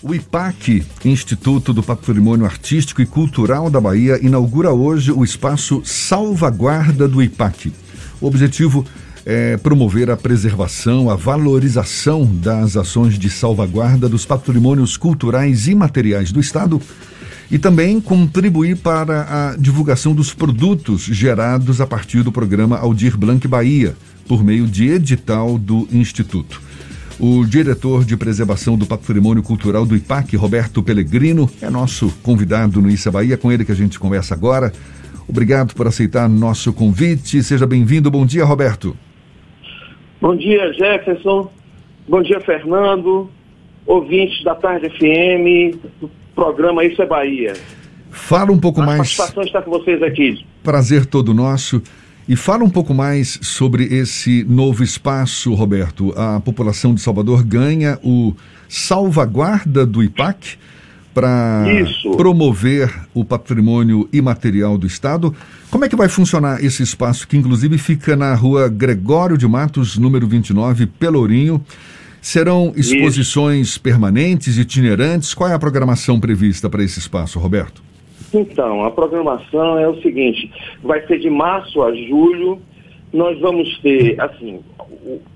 O IPAC, Instituto do Patrimônio Artístico e Cultural da Bahia, inaugura hoje o espaço Salvaguarda do IPAC. O objetivo é promover a preservação, a valorização das ações de salvaguarda dos patrimônios culturais e materiais do Estado e também contribuir para a divulgação dos produtos gerados a partir do programa Aldir Blanc Bahia, por meio de edital do Instituto. O diretor de preservação do patrimônio cultural do IPAC, Roberto Pellegrino, é nosso convidado no Issa Bahia, com ele que a gente conversa agora. Obrigado por aceitar nosso convite. Seja bem-vindo. Bom dia, Roberto. Bom dia, Jefferson. Bom dia, Fernando. Ouvintes da Tarde FM, do programa Isso é Bahia. Fala um pouco a mais. A satisfação está com vocês aqui. Prazer todo nosso. E fala um pouco mais sobre esse novo espaço, Roberto. A população de Salvador ganha o salvaguarda do IPAC para promover o patrimônio imaterial do Estado. Como é que vai funcionar esse espaço, que inclusive fica na rua Gregório de Matos, número 29, Pelourinho? Serão exposições Isso. permanentes, itinerantes? Qual é a programação prevista para esse espaço, Roberto? Então, a programação é o seguinte: vai ser de março a julho. Nós vamos ter, assim,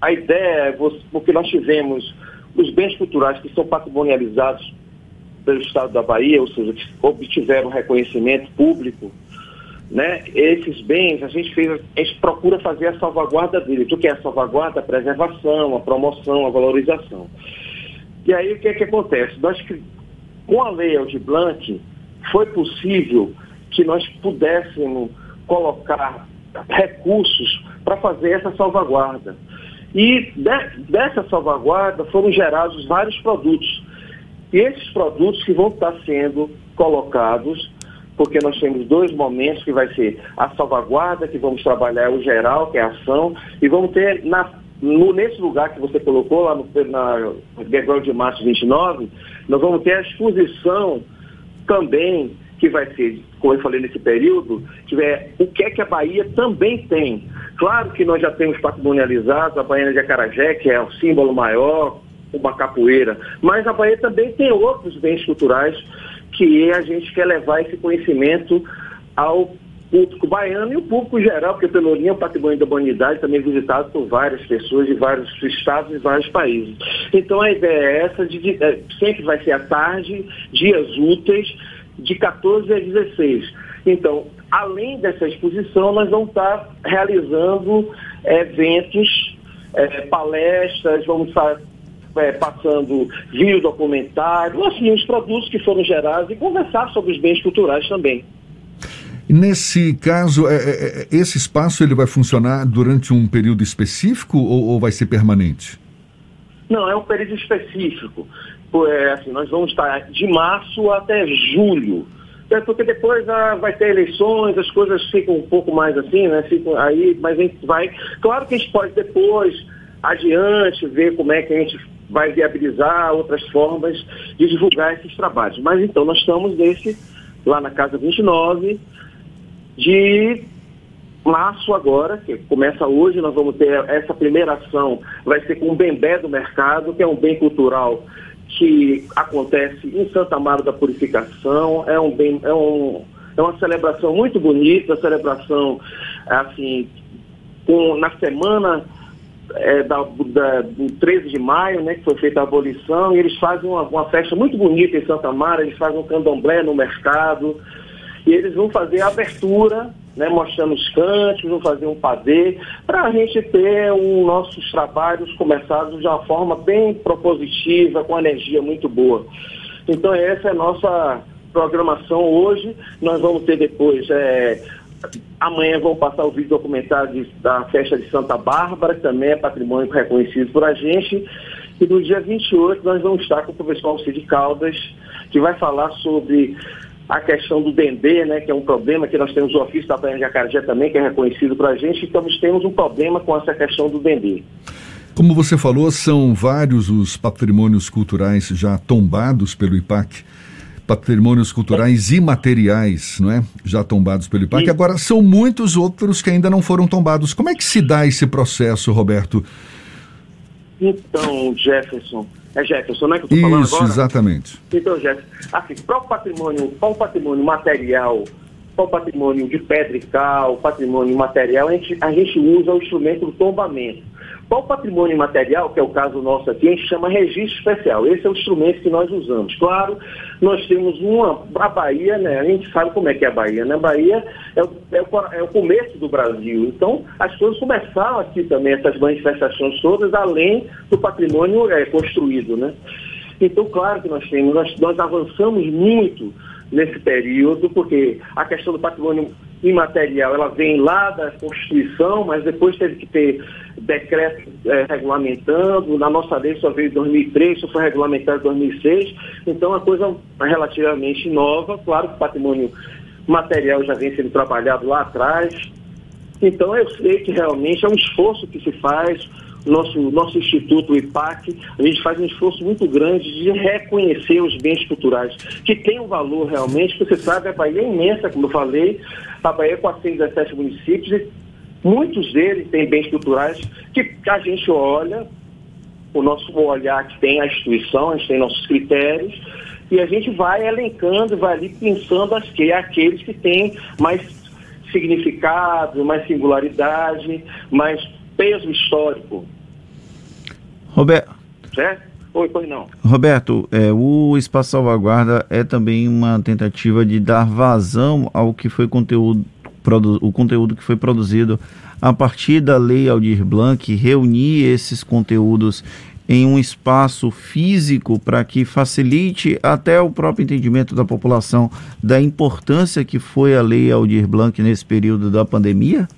a ideia é, porque nós tivemos os bens culturais que são patrimonializados pelo Estado da Bahia, ou seja, que obtiveram reconhecimento público, né? Esses bens, a gente fez, a gente procura fazer a salvaguarda deles. O que é a salvaguarda? A preservação, a promoção, a valorização. E aí o que é que acontece? Nós, com a lei Aldir Blanc, foi possível que nós pudéssemos colocar recursos para fazer essa salvaguarda. E de, dessa salvaguarda foram gerados vários produtos. E esses produtos que vão estar sendo colocados, porque nós temos dois momentos que vai ser a salvaguarda, que vamos trabalhar o geral, que é a ação, e vamos ter na, no, nesse lugar que você colocou, lá no, na Gregório de Março 29, nós vamos ter a exposição também, que vai ser, como eu falei nesse período, tiver o que é que a Bahia também tem. Claro que nós já temos patrimonializados a Baiana de Acarajé, que é o símbolo maior, uma capoeira, mas a Bahia também tem outros bens culturais que a gente quer levar esse conhecimento ao público baiano e o público geral, porque Pelourinho é um patrimônio da humanidade, também visitado por várias pessoas de vários estados e vários países. Então a ideia é essa, de, de, é, sempre vai ser à tarde, dias úteis, de 14 a 16. Então, além dessa exposição, nós vamos estar realizando eventos, é, palestras, vamos estar é, passando vídeo documentário, assim, os produtos que foram gerados e conversar sobre os bens culturais também. Nesse caso, é, é, é, esse espaço ele vai funcionar durante um período específico ou, ou, vai ser permanente? Não, é um período específico. É, assim, nós vamos estar de março até julho. É porque depois ah, vai ter eleições, as coisas ficam um pouco mais assim, né? Ficam aí, mas a gente vai. Claro que a gente pode depois, adiante, ver como é que a gente vai viabilizar outras formas de divulgar esses trabalhos. Mas então nós estamos nesse, lá na Casa 29, de março agora, que começa hoje, nós vamos ter essa primeira ação, vai ser com o Bembé do Mercado, que é um bem cultural que acontece em Santa Maria da Purificação, é, um bem, é, um, é uma celebração muito bonita, celebração assim, com, na semana é, da, da, do 13 de maio, né, que foi feita a abolição, e eles fazem uma, uma festa muito bonita em Santa Maria, eles fazem um candomblé no mercado, e eles vão fazer a abertura, né, mostrando os cantos, vão fazer um padê, para a gente ter os nossos trabalhos começados de uma forma bem propositiva, com energia muito boa. Então essa é a nossa programação hoje. Nós vamos ter depois, é, amanhã vão passar o vídeo documentário da festa de Santa Bárbara, que também é patrimônio reconhecido por a gente. E no dia 28 nós vamos estar com o professor Alcide Caldas, que vai falar sobre a questão do dendê, né, que é um problema que nós temos o ofício da Praia de Acarajé também, que é reconhecido para a gente, então nós temos um problema com essa questão do dendê. Como você falou, são vários os patrimônios culturais já tombados pelo IPAC, patrimônios culturais é. imateriais, não é? Já tombados pelo IPAC. E... Agora, são muitos outros que ainda não foram tombados. Como é que se dá esse processo, Roberto? Então, Jefferson, é Jefferson, né, que eu estou falando agora? Isso, exatamente. Então, Jefferson, assim, para o patrimônio, para o patrimônio material, para o patrimônio de pedra e cal, patrimônio material, a gente, a gente usa o instrumento do tombamento. Para o patrimônio material, que é o caso nosso aqui, a gente chama registro especial. Esse é o instrumento que nós usamos. Claro, nós temos uma. A Bahia, né? A gente sabe como é que é a Bahia, né? A Bahia é o, é o, é o começo do Brasil. Então, as coisas começaram aqui também, essas manifestações todas, além do patrimônio é, construído, né? Então, claro que nós temos, nós, nós avançamos muito nesse período, porque a questão do patrimônio imaterial ela vem lá da Constituição, mas depois teve que ter decreto é, regulamentando. Na nossa lei só veio em 2003, só foi regulamentado em 2006. Então, é uma coisa relativamente nova. Claro que o patrimônio material já vem sendo trabalhado lá atrás. Então, eu sei que realmente é um esforço que se faz nosso, nosso instituto, o IPAC, a gente faz um esforço muito grande de reconhecer os bens culturais, que tem um valor realmente, você sabe, a Bahia é imensa, como eu falei, a Bahia é 417 municípios, e muitos deles têm bens culturais que a gente olha, o nosso olhar que tem a instituição, a gente tem nossos critérios, e a gente vai elencando, vai ali pensando as que, aqueles que têm mais significado, mais singularidade, mais peso histórico. Roberto. Certo? Oi, pois não. Roberto, é, o Espaço Salvaguarda é também uma tentativa de dar vazão ao que foi conteúdo, produ, o conteúdo que foi produzido a partir da Lei Aldir Blanc, reunir esses conteúdos em um espaço físico para que facilite até o próprio entendimento da população da importância que foi a Lei Aldir Blanc nesse período da pandemia?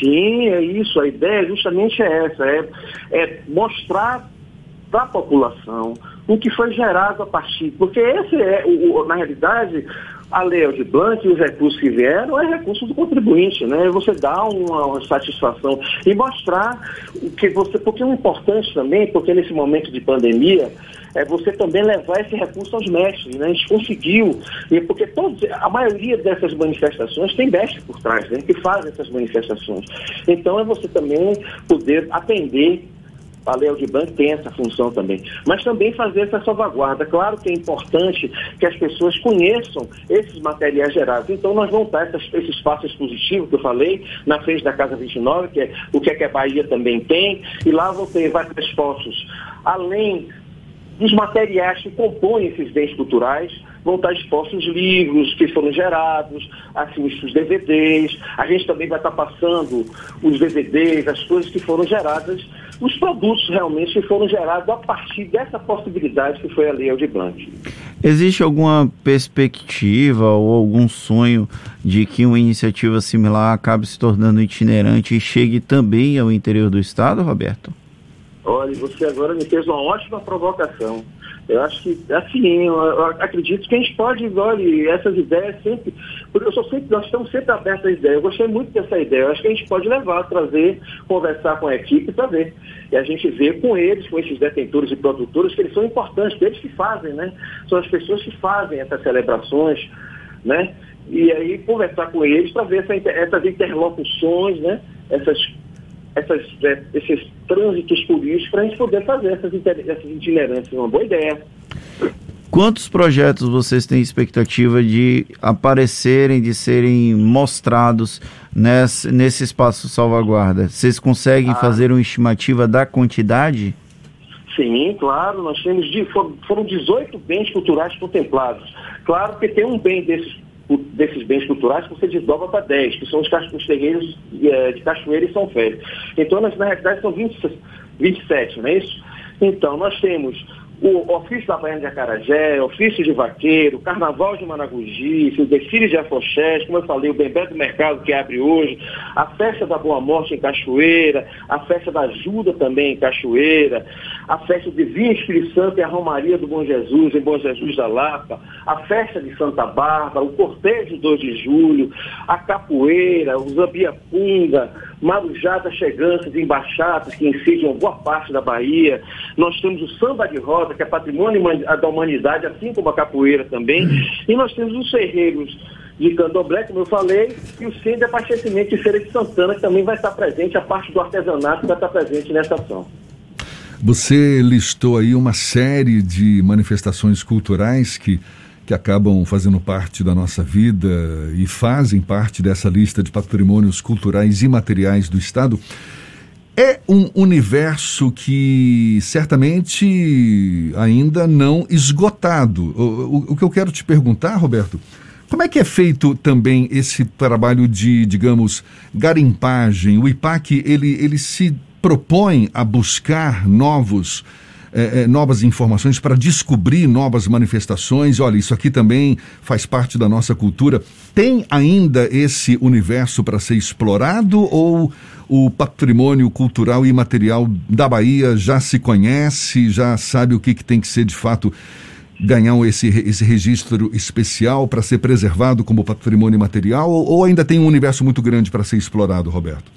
Sim, é isso. A ideia justamente é essa, é, é mostrar para a população o que foi gerado a partir. Porque esse é, o, o, na realidade, a lei de Blanc e os recursos que vieram é recurso do contribuinte, né? Você dá uma, uma, satisfação e mostrar o que você. Porque o importante também, porque nesse momento de pandemia, é você também levar esse recurso aos mestres. Né? A gente conseguiu, e porque todos, a maioria dessas manifestações tem mestre por trás, né? que fazem essas manifestações. Então é você também poder atender a de Banco tem essa função também. Mas também fazer essa salvaguarda. Claro que é importante que as pessoas conheçam esses materiais gerados. Então, nós vamos dar essas, esse espaço expositivo que eu falei, na frente da Casa 29, que é o que, é que a Bahia também tem, e lá vão ter vários expostos, além dos materiais que compõem esses bens culturais, vão estar expostos livros que foram gerados, assim, os DVDs. A gente também vai estar passando os DVDs, as coisas que foram geradas, os produtos realmente que foram gerados a partir dessa possibilidade que foi a Lei de Blanc. Existe alguma perspectiva ou algum sonho de que uma iniciativa similar acabe se tornando itinerante e chegue também ao interior do Estado, Roberto? Olha, você agora me fez uma ótima provocação. Eu acho que, assim, eu acredito que a gente pode, olha, essas ideias sempre, porque eu sou sempre, nós estamos sempre abertos a ideias. Eu gostei muito dessa ideia. Eu acho que a gente pode levar, trazer, conversar com a equipe para ver. E a gente vê com eles, com esses detentores e produtores, que eles são importantes, eles que fazem, né? São as pessoas que fazem essas celebrações, né? E aí conversar com eles para ver essa, essas interlocuções, né? Essas essas, é, esses trânsitos políticos para a gente poder fazer essas, essas itinerâncias. Uma boa ideia. Quantos projetos vocês têm expectativa de aparecerem, de serem mostrados nesse, nesse espaço salvaguarda? Vocês conseguem ah. fazer uma estimativa da quantidade? Sim, claro. Nós temos de, foram 18 bens culturais contemplados. Claro que tem um bem desses desses bens culturais você desdobra para 10, que são os, os terreiros é, de Cachoeira e São Félix. Então, nós, na realidade, são 20, 27, não é isso? Então, nós temos o ofício da Baiana de Acarajé, ofício de vaqueiro, carnaval de Managugi, o desfile de afoxés, como eu falei, o Bembé do Mercado que abre hoje, a festa da Boa Morte em Cachoeira, a festa da Ajuda também em Cachoeira, a festa de Vinho Espírito Santo e a Romaria do Bom Jesus em Bom Jesus da Lapa, a festa de Santa Bárbara, o cortejo 2 de julho, a capoeira, o Zambiapunga, Marujada Cheganças e Embaixadas que incidem boa parte da Bahia, nós temos o samba de roda que é patrimônio da humanidade, assim como a capoeira também. E nós temos os ferreiros de candomblé, como eu falei, e o centro de abastecimento de Feira de Santana, que também vai estar presente, a parte do artesanato vai estar presente nessa ação. Você listou aí uma série de manifestações culturais que, que acabam fazendo parte da nossa vida e fazem parte dessa lista de patrimônios culturais imateriais do Estado. É um universo que certamente ainda não esgotado. O, o, o, que eu quero te perguntar, Roberto, como é que é feito também esse trabalho de, digamos, garimpagem? O IPAC, ele, ele se propõe a buscar novos é, é, novas informações para descobrir novas manifestações. Olha, isso aqui também faz parte da nossa cultura. Tem ainda esse universo para ser explorado ou o patrimônio cultural e material da Bahia já se conhece, já sabe o que, que tem que ser de fato? ganhar esse, esse registro especial para ser preservado como patrimônio material ou ainda tem um universo muito grande para ser explorado, Roberto?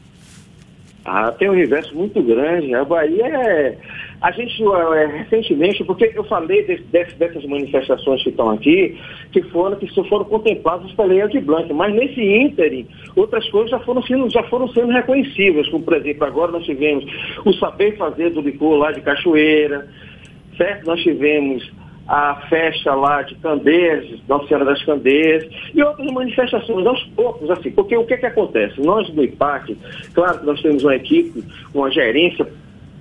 Ah, tem um universo muito grande. A Bahia é. A gente, é, recentemente, porque eu falei desse, dessas manifestações que estão aqui, que foram, que foram contempladas pela Lei de Blanc, mas nesse ínterim, outras coisas já foram, sendo, já foram sendo reconhecidas, como, por exemplo, agora nós tivemos o saber fazer do licor lá de Cachoeira, certo? Nós tivemos a festa lá de Candeias, Nossa Senhora das Candeias, e outras manifestações aos poucos, assim, porque o que que acontece? Nós do IPAC, claro que nós temos uma equipe, uma gerência,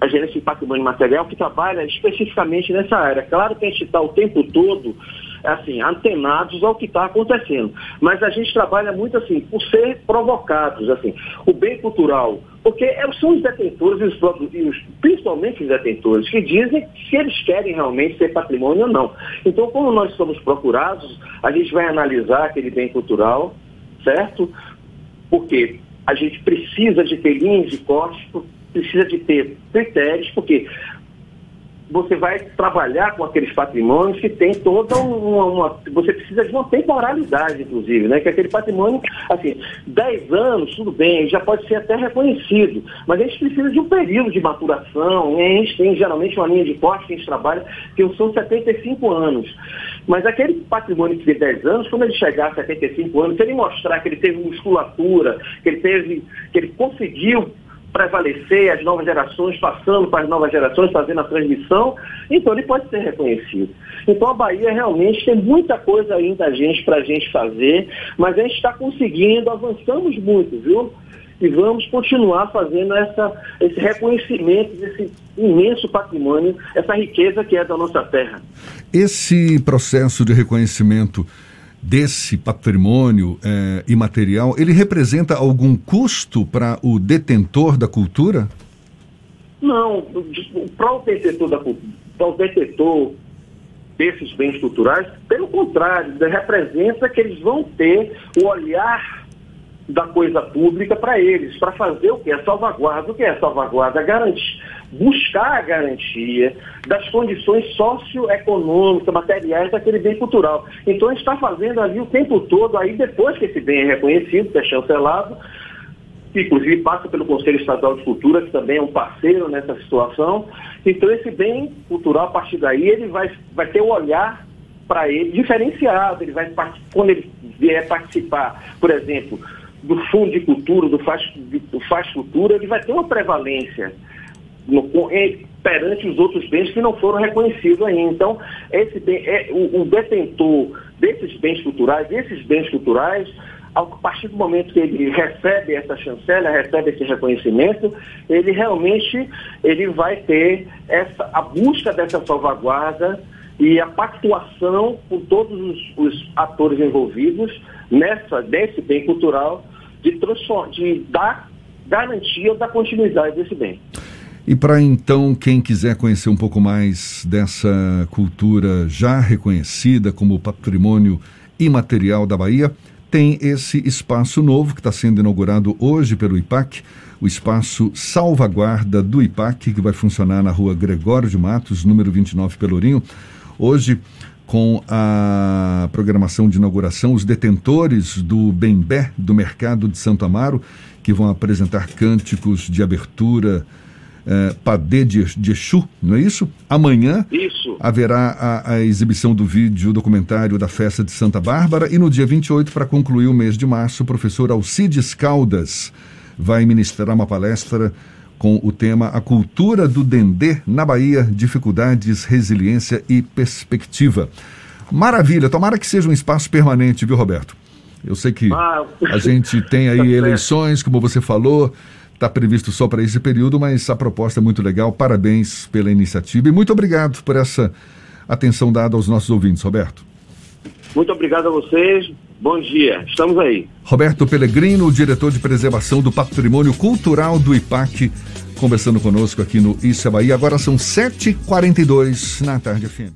a gerência de patrimônio material, que trabalha especificamente nessa área. Claro que a gente está o tempo todo assim, antenados ao que está acontecendo. Mas a gente trabalha muito assim, por ser provocados, assim, o bem cultural, porque é, são os detentores, e os, e os, principalmente os detentores, que dizem se eles querem realmente ser patrimônio ou não. Então, como nós somos procurados, a gente vai analisar aquele bem cultural, certo? Porque a gente precisa de ter linhas de corte, precisa de ter critérios, porque você vai trabalhar com aqueles patrimônios que tem toda uma, uma, Você precisa de uma temporalidade, inclusive, né? Que aquele patrimônio, assim, 10 anos, tudo bem, já pode ser até reconhecido, mas a gente precisa de um período de maturação, a gente tem geralmente uma linha de corte que a gente trabalha, que são 75 anos. Mas aquele patrimônio que tem 10 anos, quando ele chegar a 75 anos, se ele mostrar que ele teve musculatura, que ele teve, que ele conseguiu prevalecer, as novas gerações passando para as novas gerações, fazendo a transmissão, então ele pode ser reconhecido. Então a Bahia realmente tem muita coisa ainda a gente para a gente fazer, mas a gente está conseguindo, avançamos muito, viu? E vamos continuar fazendo essa, esse reconhecimento desse imenso patrimônio, essa riqueza que é da nossa terra. Esse processo de reconhecimento desse patrimônio é, imaterial, ele representa algum custo para o detentor da cultura? Não, para o detentor da para o detentor desses bens culturais, pelo contrário, representa que eles vão ter o olhar da coisa pública para eles, para fazer o que é salvaguarda. O que é salvaguarda? Garantir, buscar a garantia das condições socioeconômicas, materiais daquele bem cultural. Então a gente está fazendo ali o tempo todo, aí depois que esse bem é reconhecido, que é chancelado, inclusive passa pelo Conselho Estadual de Cultura, que também é um parceiro nessa situação. Então esse bem cultural, a partir daí, ele vai, vai ter um olhar para ele diferenciado, ele vai quando ele vier participar, por exemplo, do Fundo de Cultura, do Faz, do Faz Cultura, ele vai ter uma prevalência no, perante os outros bens que não foram reconhecidos ainda. Então, esse bem, é, o, o, detentor desses bens culturais, esses bens culturais, a partir do momento que ele recebe essa chancela, recebe esse reconhecimento, ele realmente ele vai ter essa, a busca dessa salvaguarda e a pactuação com todos os, os atores envolvidos nessa, nesse bem cultural de, de dar garantia da continuidade desse bem. E para então, quem quiser conhecer um pouco mais dessa cultura já reconhecida como patrimônio imaterial da Bahia, tem esse espaço novo que está sendo inaugurado hoje pelo IPAC, o espaço Salvaguarda do IPAC, que vai funcionar na rua Gregório de Matos, número 29 Pelourinho. Hoje, com a programação de inauguração, os detentores do Bembé do Mercado de Santo Amaro, que vão apresentar cânticos de abertura eh, Padê de, de Exu, não é isso? Amanhã isso. haverá a, a, exibição do vídeo documentário da festa de Santa Bárbara e no dia 28, para concluir o mês de março, o professor Alcides Caldas vai ministrar uma palestra com o tema A Cultura do Dendê na Bahia, Dificuldades, Resiliência e Perspectiva. Maravilha, tomara que seja um espaço permanente, viu, Roberto? Eu sei que ah, a gente tem aí tá eleições, como você falou, está previsto só para esse período, mas a proposta é muito legal. Parabéns pela iniciativa e muito obrigado por essa atenção dada aos nossos ouvintes, Roberto. Muito obrigado a vocês. Bom dia, estamos aí. Roberto Pellegrino, diretor de preservação do Patrimônio Cultural do IPAC, conversando conosco aqui no Isso é Bahia. Agora são 7h42 na tarde FM.